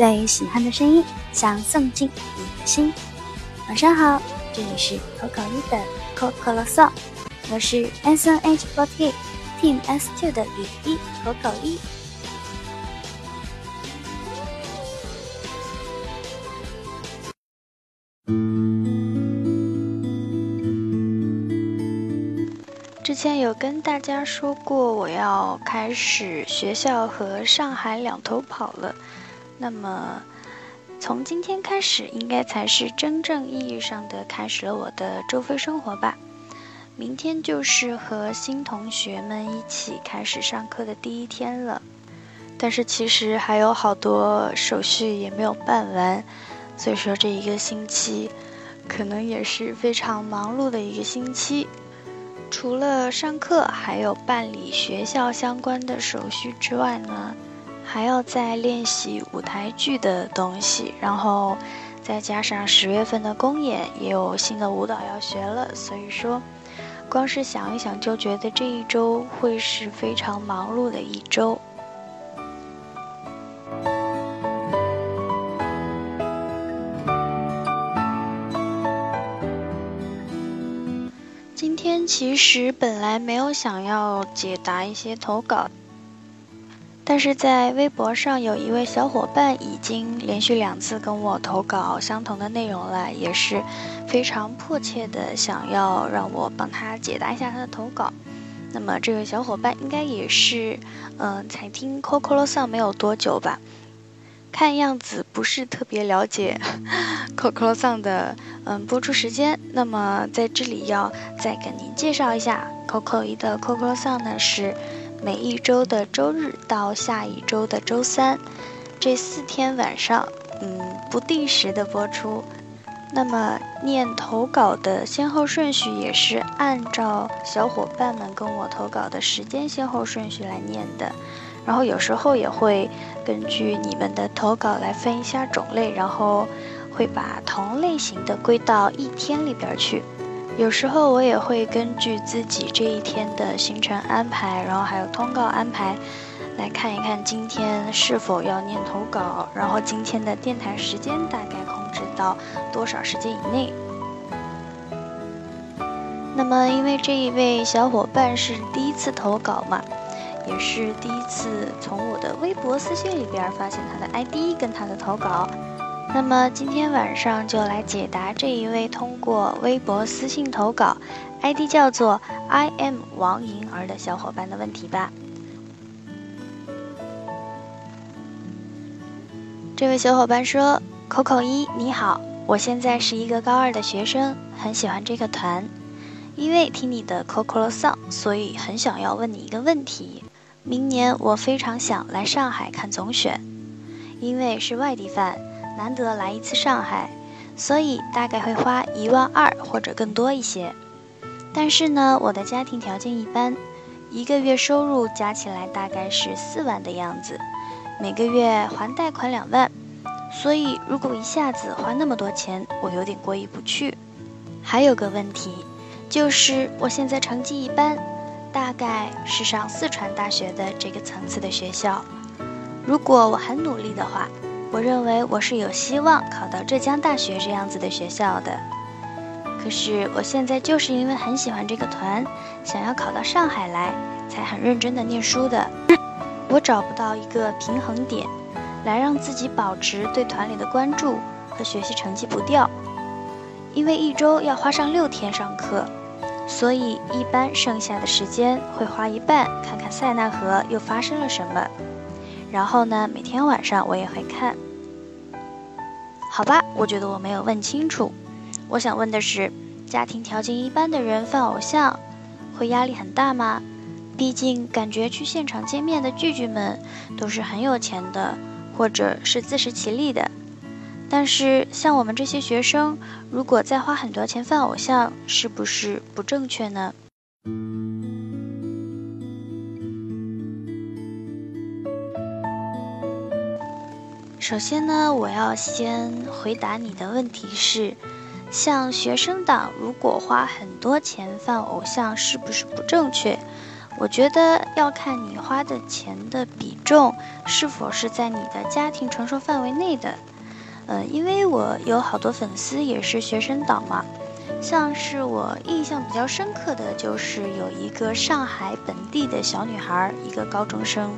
最喜欢的声音，想送进你的心。晚上好，这里是口口一的 Coco Song，我是 S N H forty Team S two 的雨一口口一。之前有跟大家说过，我要开始学校和上海两头跑了。那么，从今天开始，应该才是真正意义上的开始了我的周飞生活吧。明天就是和新同学们一起开始上课的第一天了。但是其实还有好多手续也没有办完，所以说这一个星期可能也是非常忙碌的一个星期。除了上课，还有办理学校相关的手续之外呢，还要再练习舞台剧的东西，然后再加上十月份的公演，也有新的舞蹈要学了。所以说，光是想一想就觉得这一周会是非常忙碌的一周。今天其实本来没有想要解答一些投稿，但是在微博上有一位小伙伴已经连续两次跟我投稿相同的内容了，也是非常迫切的想要让我帮他解答一下他的投稿。那么这位小伙伴应该也是，嗯，才听 Coco Song 没有多久吧。看样子不是特别了解 Coco Song 的嗯播出时间，那么在这里要再跟您介绍一下，Coco 一的 Coco Song 呢是每一周的周日到下一周的周三这四天晚上嗯不定时的播出。那么念投稿的先后顺序也是按照小伙伴们跟我投稿的时间先后顺序来念的。然后有时候也会根据你们的投稿来分一下种类，然后会把同类型的归到一天里边去。有时候我也会根据自己这一天的行程安排，然后还有通告安排，来看一看今天是否要念投稿，然后今天的电台时间大概控制到多少时间以内。那么因为这一位小伙伴是第一次投稿嘛。也是第一次从我的微博私信里边发现他的 ID 跟他的投稿，那么今天晚上就来解答这一位通过微博私信投稿，ID 叫做 “i m 王莹儿的小伙伴的问题吧。这位小伙伴说：“Coco 一你好，我现在是一个高二的学生，很喜欢这个团，因为听你的 Coco Song，所以很想要问你一个问题。”明年我非常想来上海看总选，因为是外地饭，难得来一次上海，所以大概会花一万二或者更多一些。但是呢，我的家庭条件一般，一个月收入加起来大概是四万的样子，每个月还贷款两万，所以如果一下子花那么多钱，我有点过意不去。还有个问题，就是我现在成绩一般。大概是上四川大学的这个层次的学校。如果我很努力的话，我认为我是有希望考到浙江大学这样子的学校的。可是我现在就是因为很喜欢这个团，想要考到上海来，才很认真的念书的。我找不到一个平衡点，来让自己保持对团里的关注和学习成绩不掉，因为一周要花上六天上课。所以，一般剩下的时间会花一半看看塞纳河又发生了什么。然后呢，每天晚上我也会看。好吧，我觉得我没有问清楚。我想问的是，家庭条件一般的人放偶像，会压力很大吗？毕竟感觉去现场见面的剧剧们都是很有钱的，或者是自食其力的。但是像我们这些学生，如果再花很多钱放偶像，是不是不正确呢？首先呢，我要先回答你的问题是，像学生党如果花很多钱放偶像，是不是不正确？我觉得要看你花的钱的比重是否是在你的家庭承受范围内的。呃，因为我有好多粉丝也是学生党嘛，像是我印象比较深刻的就是有一个上海本地的小女孩，一个高中生，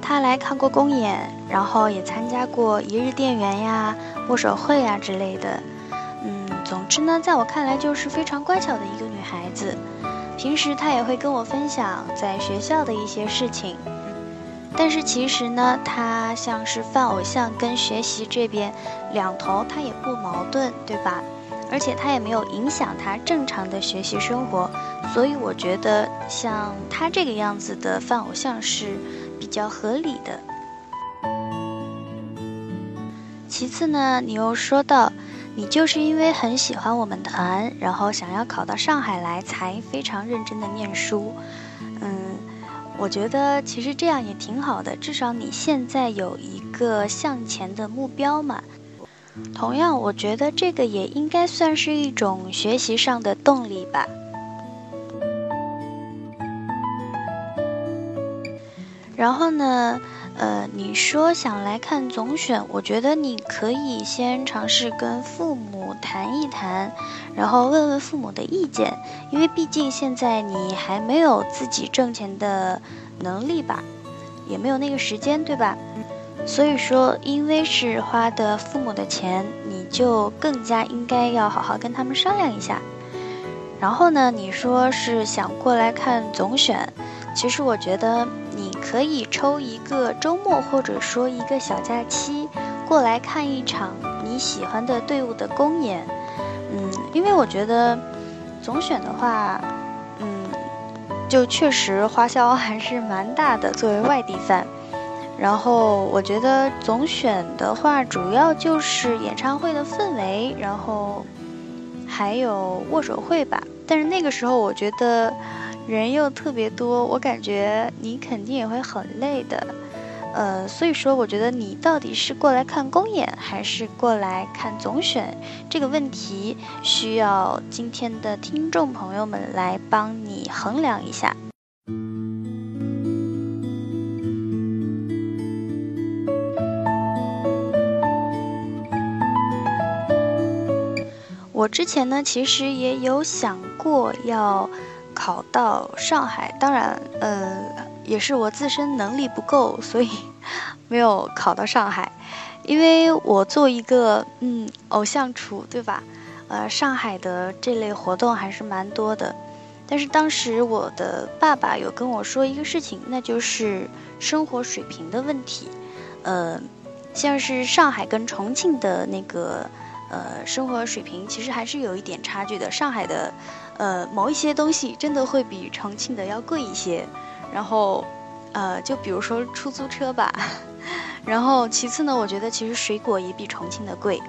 她来看过公演，然后也参加过一日店员呀、握手会呀之类的。嗯，总之呢，在我看来就是非常乖巧的一个女孩子。平时她也会跟我分享在学校的一些事情，但是其实呢，他像是犯偶像跟学习这边两头他也不矛盾，对吧？而且他也没有影响他正常的学习生活，所以我觉得像他这个样子的犯偶像是比较合理的。其次呢，你又说到。你就是因为很喜欢我们团，然后想要考到上海来，才非常认真的念书。嗯，我觉得其实这样也挺好的，至少你现在有一个向前的目标嘛。同样，我觉得这个也应该算是一种学习上的动力吧。然后呢？呃，你说想来看总选，我觉得你可以先尝试跟父母谈一谈，然后问问父母的意见，因为毕竟现在你还没有自己挣钱的能力吧，也没有那个时间，对吧？所以说，因为是花的父母的钱，你就更加应该要好好跟他们商量一下。然后呢，你说是想过来看总选，其实我觉得。你可以抽一个周末，或者说一个小假期，过来看一场你喜欢的队伍的公演。嗯，因为我觉得总选的话，嗯，就确实花销还是蛮大的，作为外地饭。然后我觉得总选的话，主要就是演唱会的氛围，然后还有握手会吧。但是那个时候，我觉得。人又特别多，我感觉你肯定也会很累的，呃，所以说我觉得你到底是过来看公演还是过来看总选这个问题，需要今天的听众朋友们来帮你衡量一下。我之前呢，其实也有想过要。考到上海，当然，呃，也是我自身能力不够，所以没有考到上海。因为我做一个嗯偶像厨，对吧？呃，上海的这类活动还是蛮多的。但是当时我的爸爸有跟我说一个事情，那就是生活水平的问题。呃，像是上海跟重庆的那个呃生活水平，其实还是有一点差距的。上海的。呃，某一些东西真的会比重庆的要贵一些，然后，呃，就比如说出租车吧，然后其次呢，我觉得其实水果也比重庆的贵，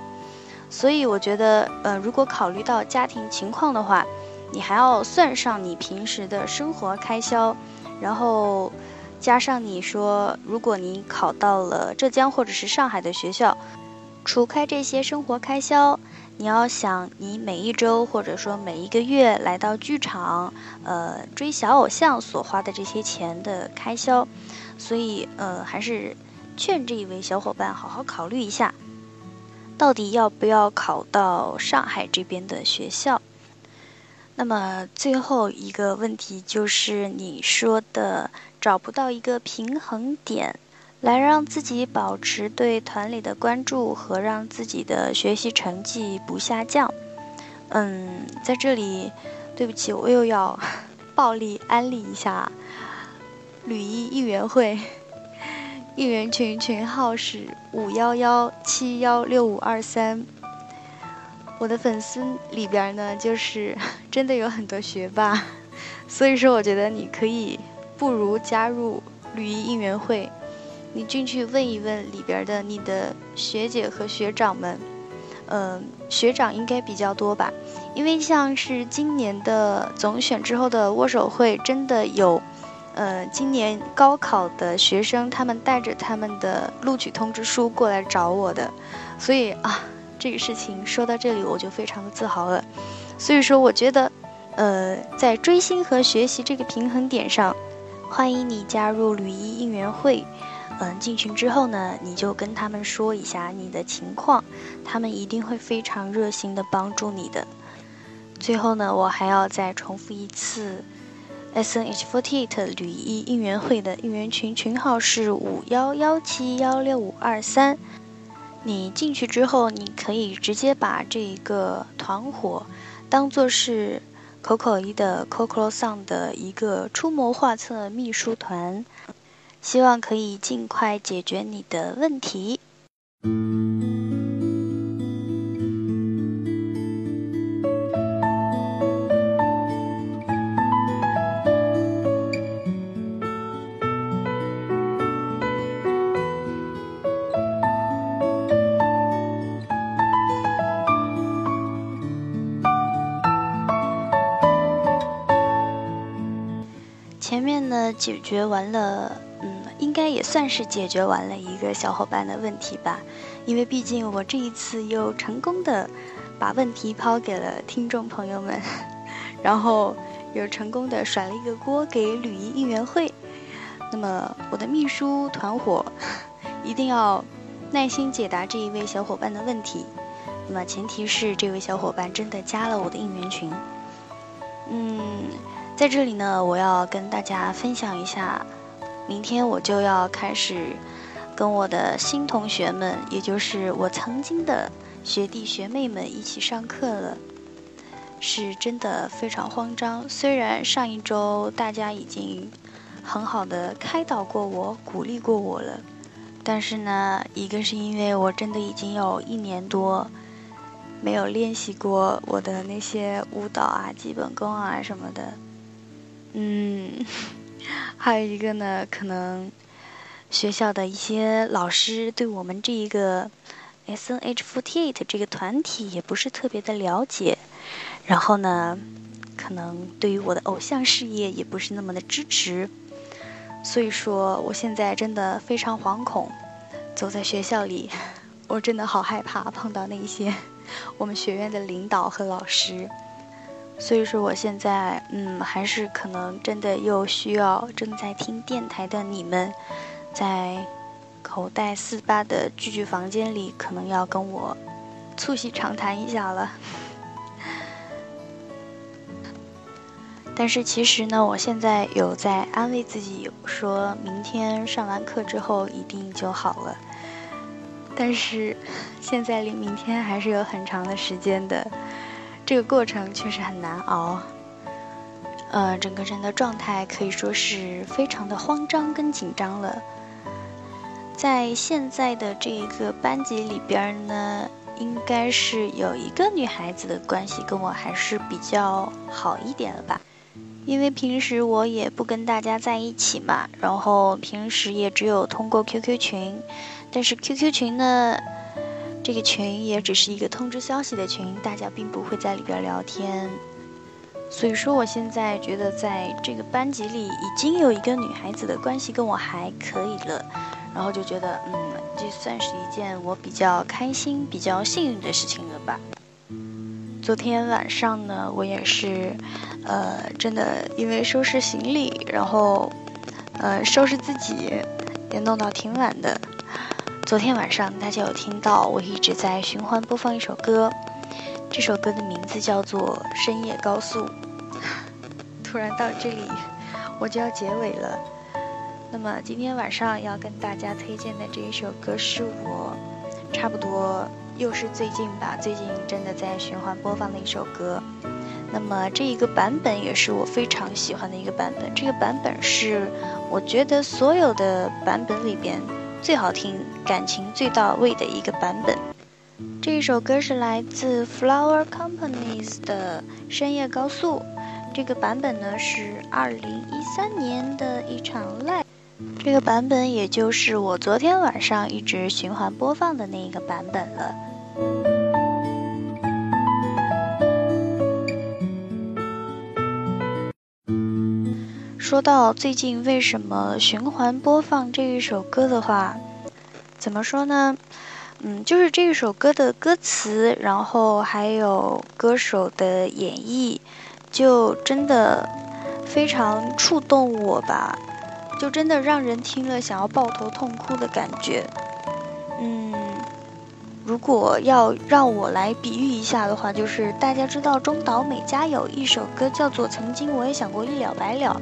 所以我觉得，呃，如果考虑到家庭情况的话，你还要算上你平时的生活开销，然后加上你说，如果你考到了浙江或者是上海的学校，除开这些生活开销。你要想，你每一周或者说每一个月来到剧场，呃，追小偶像所花的这些钱的开销，所以呃，还是劝这一位小伙伴好好考虑一下，到底要不要考到上海这边的学校。那么最后一个问题就是你说的找不到一个平衡点。来让自己保持对团里的关注和让自己的学习成绩不下降。嗯，在这里，对不起，我又要 暴力安利一下吕一应援会，应援群群号是五幺幺七幺六五二三。我的粉丝里边呢，就是 真的有很多学霸，所以说我觉得你可以不如加入吕一应援会。你进去问一问里边的你的学姐和学长们，嗯，学长应该比较多吧？因为像是今年的总选之后的握手会，真的有，呃，今年高考的学生，他们带着他们的录取通知书过来找我的，所以啊，这个事情说到这里我就非常的自豪了。所以说，我觉得，呃，在追星和学习这个平衡点上，欢迎你加入吕一应援会。嗯，进群之后呢，你就跟他们说一下你的情况，他们一定会非常热心的帮助你的。最后呢，我还要再重复一次，S N H forty eight 吕一应援会的应援群群号是五幺幺七幺六五二三。你进去之后，你可以直接把这个团伙当做是 Coco 一的 Coco Song 的一个出谋划策秘书团。希望可以尽快解决你的问题。前面呢，解决完了。应该也算是解决完了一个小伙伴的问题吧，因为毕竟我这一次又成功的把问题抛给了听众朋友们，然后又成功的甩了一个锅给吕一应援会。那么我的秘书团伙 一定要耐心解答这一位小伙伴的问题。那么前提是这位小伙伴真的加了我的应援群。嗯，在这里呢，我要跟大家分享一下。明天我就要开始跟我的新同学们，也就是我曾经的学弟学妹们一起上课了，是真的非常慌张。虽然上一周大家已经很好的开导过我、鼓励过我了，但是呢，一个是因为我真的已经有一年多没有练习过我的那些舞蹈啊、基本功啊什么的，嗯。还有一个呢，可能学校的一些老师对我们这一个 S N H forty eight 这个团体也不是特别的了解，然后呢，可能对于我的偶像事业也不是那么的支持，所以说我现在真的非常惶恐，走在学校里，我真的好害怕碰到那些 我们学院的领导和老师。所以说，我现在嗯，还是可能真的又需要正在听电台的你们，在口袋四八的聚聚房间里，可能要跟我促膝长谈一下了。但是其实呢，我现在有在安慰自己，说明天上完课之后一定就好了。但是现在离明天还是有很长的时间的。这个过程确实很难熬，呃，整个人的状态可以说是非常的慌张跟紧张了。在现在的这一个班级里边呢，应该是有一个女孩子的关系跟我还是比较好一点了吧，因为平时我也不跟大家在一起嘛，然后平时也只有通过 QQ 群，但是 QQ 群呢。这个群也只是一个通知消息的群，大家并不会在里边聊天。所以说，我现在觉得在这个班级里已经有一个女孩子的关系跟我还可以了，然后就觉得，嗯，这算是一件我比较开心、比较幸运的事情了吧。昨天晚上呢，我也是，呃，真的因为收拾行李，然后，呃，收拾自己，也弄到挺晚的。昨天晚上大家有听到我一直在循环播放一首歌，这首歌的名字叫做《深夜高速》。突然到这里，我就要结尾了。那么今天晚上要跟大家推荐的这一首歌是我差不多又是最近吧，最近真的在循环播放的一首歌。那么这一个版本也是我非常喜欢的一个版本，这个版本是我觉得所有的版本里边。最好听、感情最到位的一个版本。这一首歌是来自 Flower Companies 的《深夜高速》，这个版本呢是二零一三年的一场 live，这个版本也就是我昨天晚上一直循环播放的那一个版本了。说到最近为什么循环播放这一首歌的话，怎么说呢？嗯，就是这一首歌的歌词，然后还有歌手的演绎，就真的非常触动我吧，就真的让人听了想要抱头痛哭的感觉。嗯，如果要让我来比喻一下的话，就是大家知道中岛美嘉有一首歌叫做《曾经我也想过一了百了》。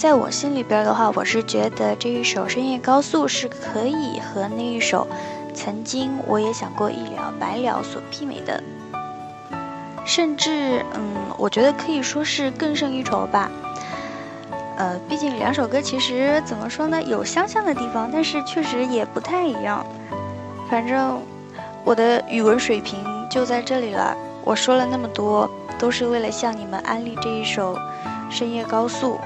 在我心里边的话，我是觉得这一首《深夜高速》是可以和那一首《曾经我也想过一了百了》所媲美的，甚至，嗯，我觉得可以说是更胜一筹吧。呃，毕竟两首歌其实怎么说呢，有相像的地方，但是确实也不太一样。反正我的语文水平就在这里了。我说了那么多，都是为了向你们安利这一首《深夜高速》。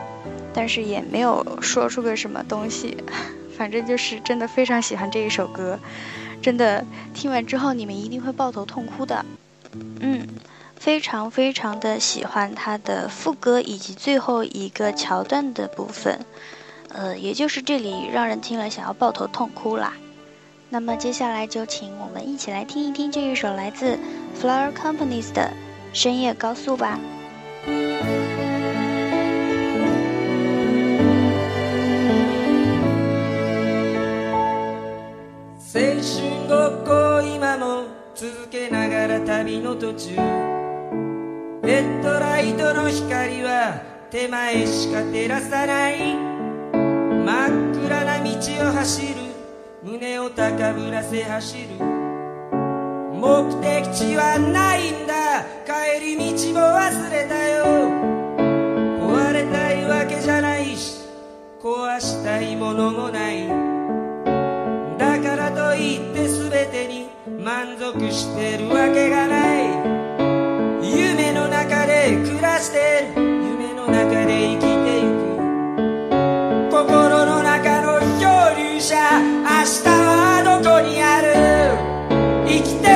但是也没有说出个什么东西，反正就是真的非常喜欢这一首歌，真的听完之后你们一定会抱头痛哭的。嗯，非常非常的喜欢它的副歌以及最后一个桥段的部分，呃，也就是这里让人听了想要抱头痛哭啦。那么接下来就请我们一起来听一听这一首来自 Flower Companies 的《深夜高速》吧。青春ごっこ今も続けながら旅の途中。ヘッドライトの光は手前しか照らさない。真っ暗な道を走る。胸を高ぶらせ走る。目的地はないんだ。帰り道も忘れたよ。壊れたいわけじゃないし。壊したいものもない。満足してるわけがない。夢の中で暮らしてる。夢の中で生きていく。心の中の漂流者明日はどこにある？生きて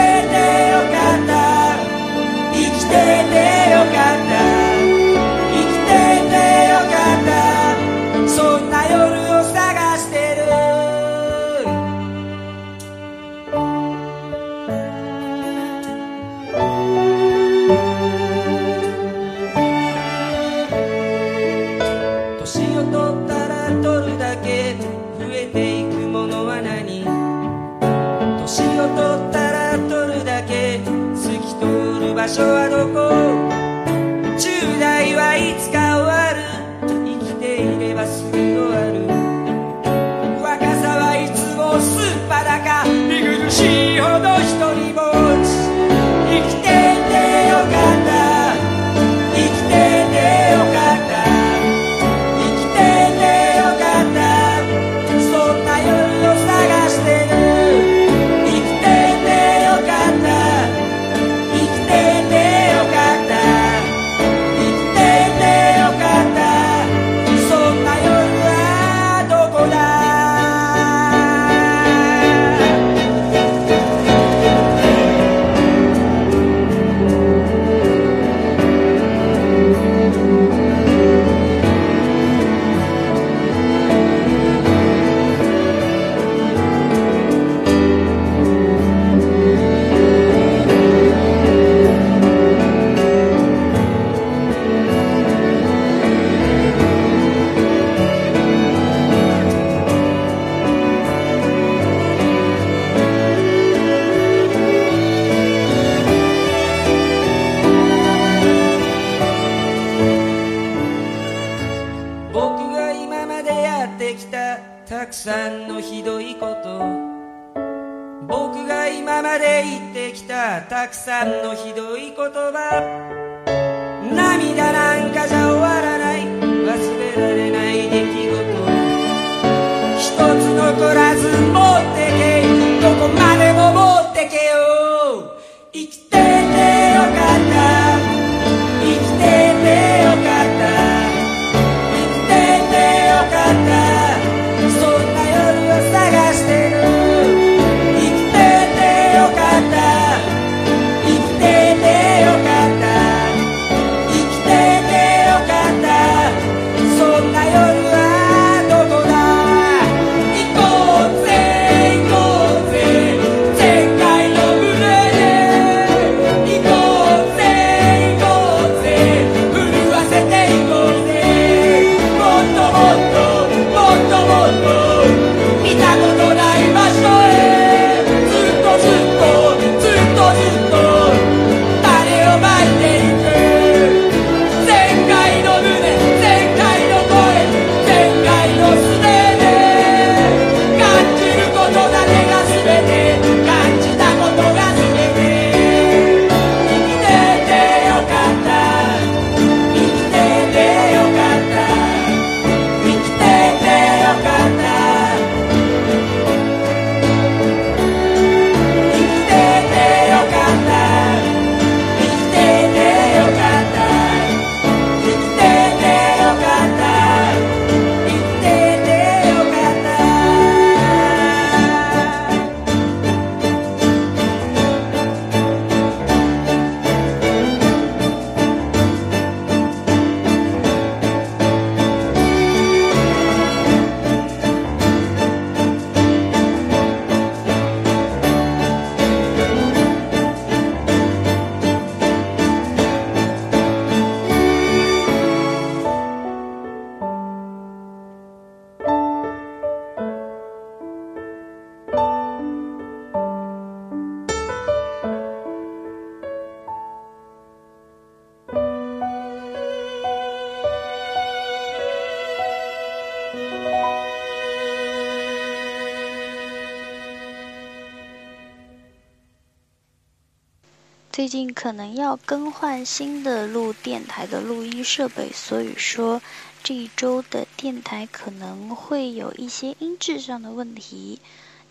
最近可能要更换新的录电台的录音设备，所以说这一周的电台可能会有一些音质上的问题，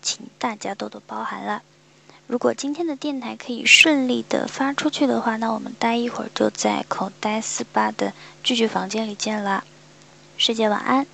请大家多多包涵啦。如果今天的电台可以顺利的发出去的话，那我们待一会儿就在口袋四八的聚聚房间里见啦。师姐晚安。